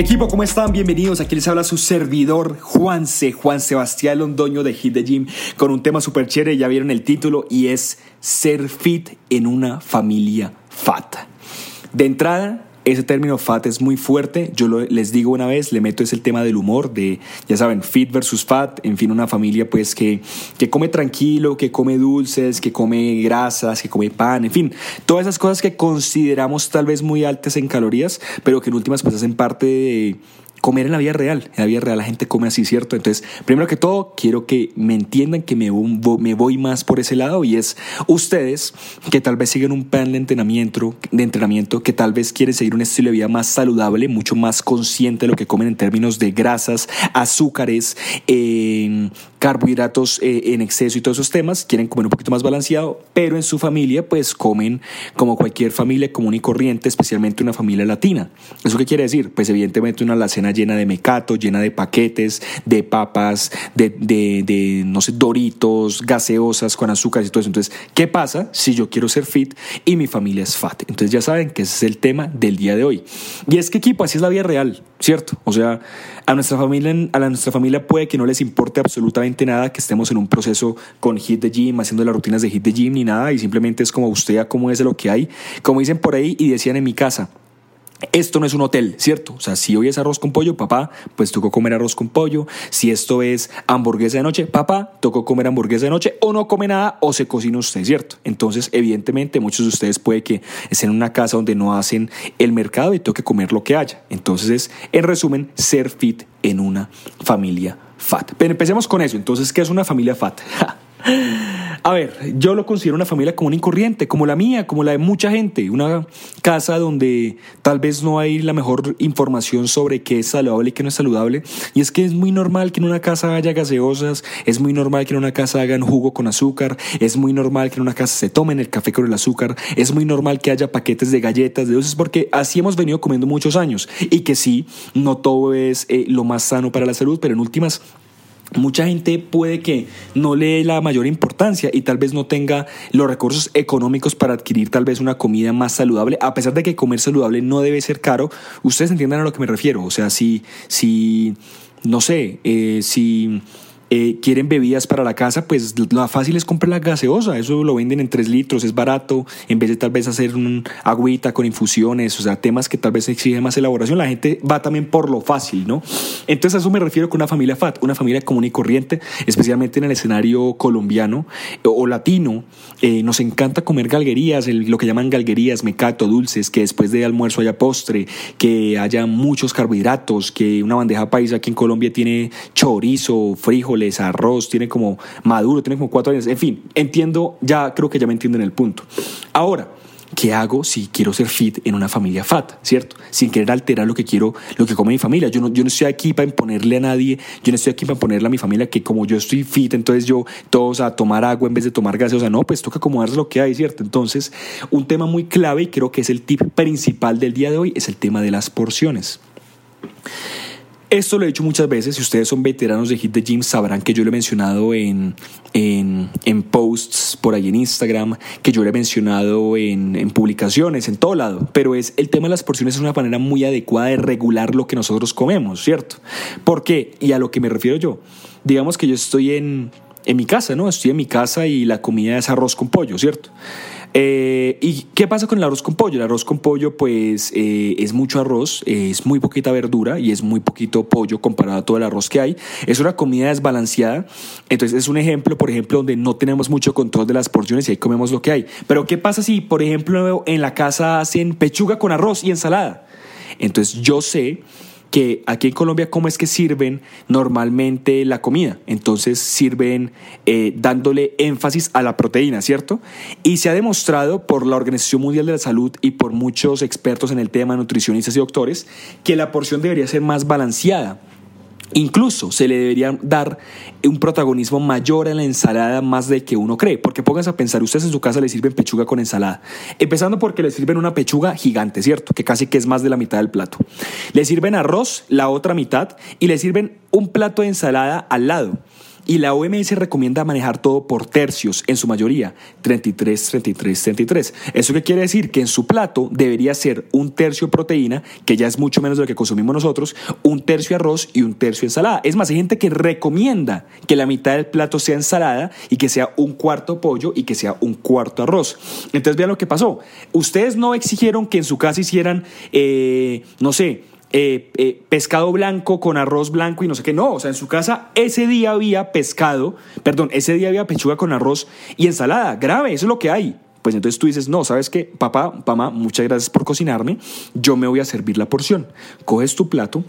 Equipo, ¿cómo están? Bienvenidos. Aquí les habla su servidor Juanse, Juan Sebastián Londoño de Hit the Gym, con un tema súper chévere, ya vieron el título, y es ser fit en una familia fat. De entrada, ese término fat es muy fuerte. Yo les digo una vez, le meto es el tema del humor, de, ya saben, fit versus fat. En fin, una familia pues que, que come tranquilo, que come dulces, que come grasas, que come pan, en fin. Todas esas cosas que consideramos tal vez muy altas en calorías, pero que en últimas pues hacen parte de comer en la vida real. En la vida real la gente come así, ¿cierto? Entonces, primero que todo, quiero que me entiendan que me, me voy más por ese lado y es ustedes que tal vez siguen un plan de entrenamiento, de entrenamiento, que tal vez quieren seguir un estilo de vida más saludable, mucho más consciente de lo que comen en términos de grasas, azúcares, eh, carbohidratos eh, en exceso y todos esos temas, quieren comer un poquito más balanceado, pero en su familia pues comen como cualquier familia común y corriente, especialmente una familia latina. ¿Eso qué quiere decir? Pues evidentemente una alacena llena de mecato, llena de paquetes, de papas, de, de, de no sé, doritos, gaseosas con azúcar y todo eso. Entonces, ¿qué pasa si yo quiero ser fit y mi familia es fat? Entonces ya saben que ese es el tema del día de hoy. Y es que equipo, así es la vida real, ¿cierto? O sea, a nuestra familia, a nuestra familia puede que no les importe absolutamente nada que estemos en un proceso con Hit the Gym, haciendo las rutinas de Hit the Gym ni nada, y simplemente es como usted de lo que hay. Como dicen por ahí y decían en mi casa, esto no es un hotel, ¿cierto? O sea, si hoy es arroz con pollo, papá, pues tocó comer arroz con pollo. Si esto es hamburguesa de noche, papá, tocó comer hamburguesa de noche o no come nada o se cocina usted, ¿cierto? Entonces, evidentemente, muchos de ustedes puede que estén en una casa donde no hacen el mercado y toque comer lo que haya. Entonces, es, en resumen, ser fit en una familia fat. Pero empecemos con eso. Entonces, ¿qué es una familia fat? A ver, yo lo considero una familia común y corriente, como la mía, como la de mucha gente. Una casa donde tal vez no hay la mejor información sobre qué es saludable y qué no es saludable. Y es que es muy normal que en una casa haya gaseosas, es muy normal que en una casa hagan jugo con azúcar, es muy normal que en una casa se tomen el café con el azúcar, es muy normal que haya paquetes de galletas, de dulces, porque así hemos venido comiendo muchos años. Y que sí, no todo es eh, lo más sano para la salud, pero en últimas Mucha gente puede que no le dé la mayor importancia y tal vez no tenga los recursos económicos para adquirir tal vez una comida más saludable, a pesar de que comer saludable no debe ser caro. Ustedes entiendan a lo que me refiero. O sea, si, si no sé, eh, si eh, quieren bebidas para la casa, pues lo fácil es comprar la gaseosa. Eso lo venden en 3 litros, es barato. En vez de tal vez hacer un agüita con infusiones, o sea, temas que tal vez exigen más elaboración, la gente va también por lo fácil, ¿no? Entonces a eso me refiero con una familia FAT, una familia común y corriente, especialmente en el escenario colombiano o latino. Eh, nos encanta comer galguerías, lo que llaman galguerías, mecato, dulces, que después de almuerzo haya postre, que haya muchos carbohidratos, que una bandeja paisa aquí en Colombia tiene chorizo, frijoles, arroz, tiene como maduro, tiene como cuatro años. En fin, entiendo, ya creo que ya me entienden el punto. Ahora, ¿qué hago si quiero ser fit en una familia fat, cierto? Sin querer alterar lo que quiero, lo que come mi familia. Yo no, yo no estoy aquí para imponerle a nadie, yo no estoy aquí para imponerle a mi familia que como yo estoy fit, entonces yo todos a tomar agua en vez de tomar sea, no, pues toca acomodarse lo que hay, ¿cierto? Entonces, un tema muy clave y creo que es el tip principal del día de hoy es el tema de las porciones. Esto lo he dicho muchas veces, si ustedes son veteranos de Hit the Gym sabrán que yo lo he mencionado en, en, en posts por ahí en Instagram, que yo lo he mencionado en, en, publicaciones, en todo lado, pero es el tema de las porciones es una manera muy adecuada de regular lo que nosotros comemos, ¿cierto? ¿Por qué? Y a lo que me refiero yo, digamos que yo estoy en, en mi casa, ¿no? Estoy en mi casa y la comida es arroz con pollo, ¿cierto? Eh, ¿Y qué pasa con el arroz con pollo? El arroz con pollo pues eh, es mucho arroz, es muy poquita verdura y es muy poquito pollo comparado a todo el arroz que hay. Es una comida desbalanceada. Entonces es un ejemplo, por ejemplo, donde no tenemos mucho control de las porciones y ahí comemos lo que hay. Pero ¿qué pasa si, por ejemplo, en la casa hacen pechuga con arroz y ensalada? Entonces yo sé que aquí en Colombia cómo es que sirven normalmente la comida. Entonces sirven eh, dándole énfasis a la proteína, ¿cierto? Y se ha demostrado por la Organización Mundial de la Salud y por muchos expertos en el tema, nutricionistas y doctores, que la porción debería ser más balanceada. Incluso se le debería dar un protagonismo mayor a la ensalada más de que uno cree, porque pónganse a pensar, ustedes en su casa le sirven pechuga con ensalada, empezando porque le sirven una pechuga gigante, ¿cierto? Que casi que es más de la mitad del plato. Le sirven arroz, la otra mitad, y le sirven un plato de ensalada al lado. Y la OMS recomienda manejar todo por tercios, en su mayoría, 33, 33, 33. ¿Eso qué quiere decir? Que en su plato debería ser un tercio proteína, que ya es mucho menos de lo que consumimos nosotros, un tercio arroz y un tercio ensalada. Es más, hay gente que recomienda que la mitad del plato sea ensalada y que sea un cuarto pollo y que sea un cuarto arroz. Entonces vean lo que pasó. Ustedes no exigieron que en su casa hicieran, eh, no sé, eh, eh, pescado blanco con arroz blanco y no sé qué. No, o sea, en su casa ese día había pescado, perdón, ese día había pechuga con arroz y ensalada. Grave, eso es lo que hay. Pues entonces tú dices, no, ¿sabes qué? Papá, mamá, muchas gracias por cocinarme. Yo me voy a servir la porción. Coges tu plato,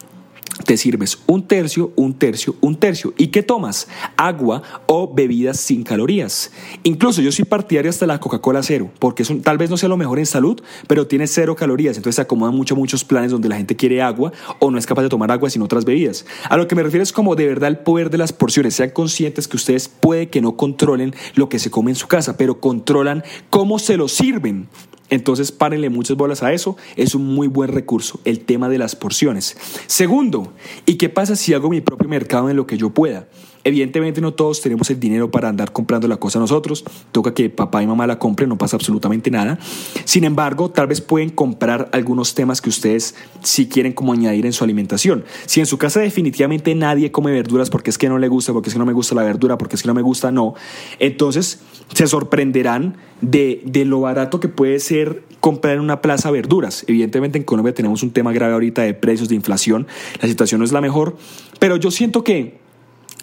te sirves un tercio, un tercio, un tercio. ¿Y qué tomas? Agua o bebidas sin calorías. Incluso yo soy partidario hasta la Coca-Cola cero, porque tal vez no sea lo mejor en salud, pero tiene cero calorías. Entonces se acomodan mucho, muchos planes donde la gente quiere agua o no es capaz de tomar agua sin otras bebidas. A lo que me refiero es como de verdad el poder de las porciones. Sean conscientes que ustedes puede que no controlen lo que se come en su casa, pero controlan cómo se lo sirven. Entonces párenle muchas bolas a eso, es un muy buen recurso, el tema de las porciones. Segundo, ¿y qué pasa si hago mi propio mercado en lo que yo pueda? Evidentemente no todos tenemos el dinero para andar comprando la cosa nosotros, toca que papá y mamá la compren, no pasa absolutamente nada. Sin embargo, tal vez pueden comprar algunos temas que ustedes sí quieren como añadir en su alimentación. Si en su casa definitivamente nadie come verduras porque es que no le gusta, porque es que no me gusta la verdura, porque es que no me gusta, no, entonces se sorprenderán de, de lo barato que puede ser comprar en una plaza verduras. Evidentemente en Colombia tenemos un tema grave ahorita de precios, de inflación, la situación no es la mejor, pero yo siento que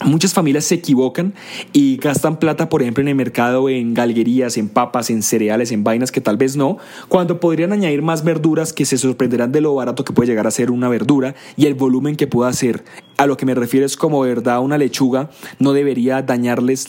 Muchas familias se equivocan y gastan plata, por ejemplo, en el mercado, en galguerías, en papas, en cereales, en vainas que tal vez no, cuando podrían añadir más verduras que se sorprenderán de lo barato que puede llegar a ser una verdura y el volumen que pueda hacer. A lo que me refiero es como de verdad una lechuga no debería dañarles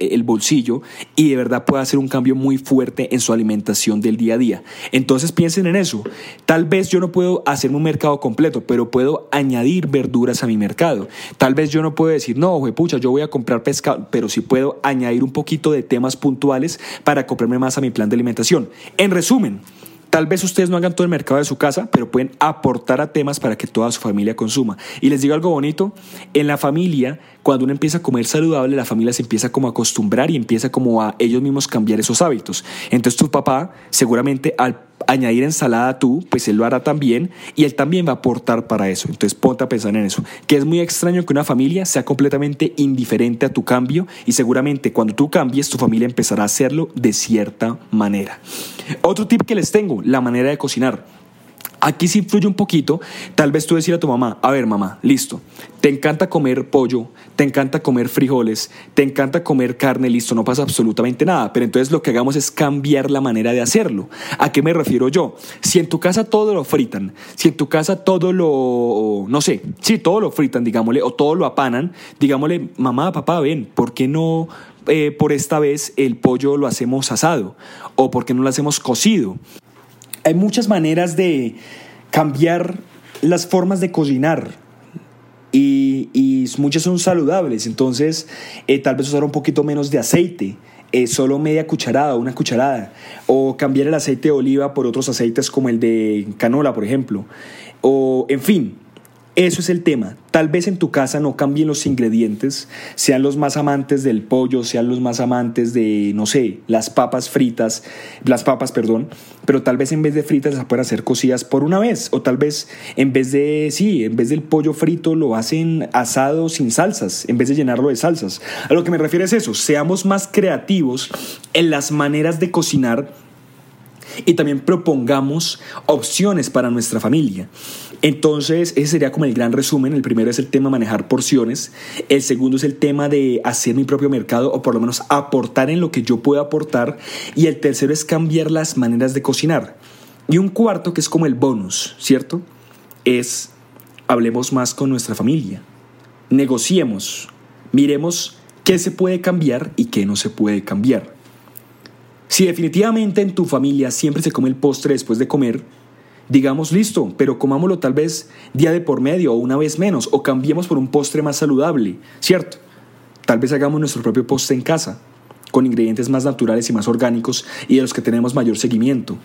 el bolsillo y de verdad puede hacer un cambio muy fuerte en su alimentación del día a día. Entonces piensen en eso. Tal vez yo no puedo hacerme un mercado completo, pero puedo añadir verduras a mi mercado. Tal vez yo no puedo decir, no, no, pucha, yo voy a comprar pescado, pero sí puedo añadir un poquito de temas puntuales para comprarme más a mi plan de alimentación. En resumen, Tal vez ustedes no hagan todo el mercado de su casa, pero pueden aportar a temas para que toda su familia consuma. Y les digo algo bonito, en la familia, cuando uno empieza a comer saludable, la familia se empieza como a acostumbrar y empieza como a ellos mismos cambiar esos hábitos. Entonces tu papá seguramente al añadir ensalada tú, pues él lo hará también y él también va a aportar para eso. Entonces ponte a pensar en eso. Que es muy extraño que una familia sea completamente indiferente a tu cambio y seguramente cuando tú cambies tu familia empezará a hacerlo de cierta manera. Otro tip que les tengo, la manera de cocinar. Aquí sí influye un poquito, tal vez tú decir a tu mamá, a ver mamá, listo, te encanta comer pollo, te encanta comer frijoles, te encanta comer carne, listo, no pasa absolutamente nada, pero entonces lo que hagamos es cambiar la manera de hacerlo. ¿A qué me refiero yo? Si en tu casa todo lo fritan, si en tu casa todo lo, no sé, si todo lo fritan, digámosle, o todo lo apanan, digámosle, mamá, papá, ven, ¿por qué no eh, por esta vez el pollo lo hacemos asado? ¿O por qué no lo hacemos cocido? Hay muchas maneras de cambiar las formas de cocinar y, muchas son saludables. Entonces, eh, tal vez usar un poquito menos de aceite. Eh, solo media cucharada, una cucharada, o cambiar el aceite de oliva por otros aceites como el de canola, por ejemplo, o en fin, eso es el tema. Tal vez en tu casa no cambien los ingredientes, sean los más amantes del pollo, sean los más amantes de, no sé, las papas fritas, las papas, perdón, pero tal vez en vez de fritas las puedan hacer cocidas por una vez, o tal vez en vez de, sí, en vez del pollo frito lo hacen asado sin salsas, en vez de llenarlo de salsas. A lo que me refiero es eso, seamos más creativos en las maneras de cocinar y también propongamos opciones para nuestra familia. Entonces, ese sería como el gran resumen. El primero es el tema de manejar porciones. El segundo es el tema de hacer mi propio mercado o por lo menos aportar en lo que yo puedo aportar. Y el tercero es cambiar las maneras de cocinar. Y un cuarto, que es como el bonus, ¿cierto? Es hablemos más con nuestra familia. Negociemos. Miremos qué se puede cambiar y qué no se puede cambiar. Si definitivamente en tu familia siempre se come el postre después de comer, digamos listo, pero comámoslo tal vez día de por medio o una vez menos, o cambiemos por un postre más saludable, ¿cierto? Tal vez hagamos nuestro propio postre en casa, con ingredientes más naturales y más orgánicos y de los que tenemos mayor seguimiento,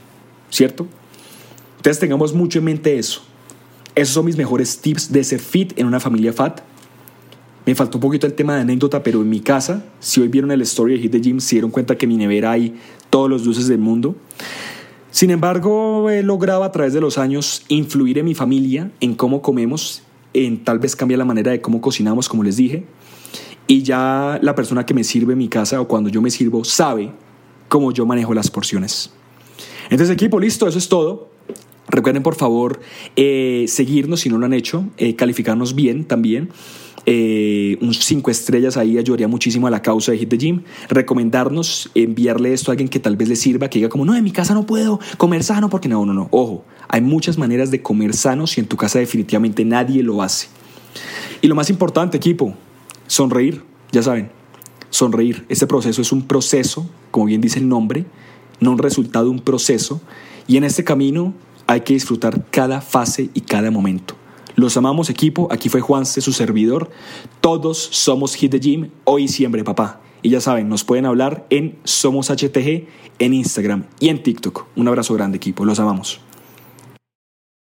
¿cierto? Entonces tengamos mucho en mente eso. Esos son mis mejores tips de ser fit en una familia fat. Me faltó un poquito el tema de anécdota, pero en mi casa, si hoy vieron el story de Hit the Gym, se dieron cuenta que en mi nevera hay todos los dulces del mundo. Sin embargo, he logrado a través de los años influir en mi familia, en cómo comemos, en tal vez cambiar la manera de cómo cocinamos, como les dije. Y ya la persona que me sirve en mi casa o cuando yo me sirvo sabe cómo yo manejo las porciones. Entonces, equipo, listo, eso es todo. Recuerden, por favor, eh, seguirnos si no lo han hecho, eh, calificarnos bien también. Eh, un cinco estrellas ahí ayudaría muchísimo a la causa de Hit the Gym. Recomendarnos, enviarle esto a alguien que tal vez le sirva, que diga como, no, en mi casa no puedo comer sano porque no, no, no. Ojo, hay muchas maneras de comer sano si en tu casa definitivamente nadie lo hace. Y lo más importante, equipo, sonreír, ya saben, sonreír. Este proceso es un proceso, como bien dice el nombre, no un resultado, un proceso. Y en este camino hay que disfrutar cada fase y cada momento. Los amamos equipo, aquí fue Juanse, su servidor. Todos somos Hit the Gym, hoy y siempre, papá. Y ya saben, nos pueden hablar en Somos HTG, en Instagram y en TikTok. Un abrazo grande equipo, los amamos.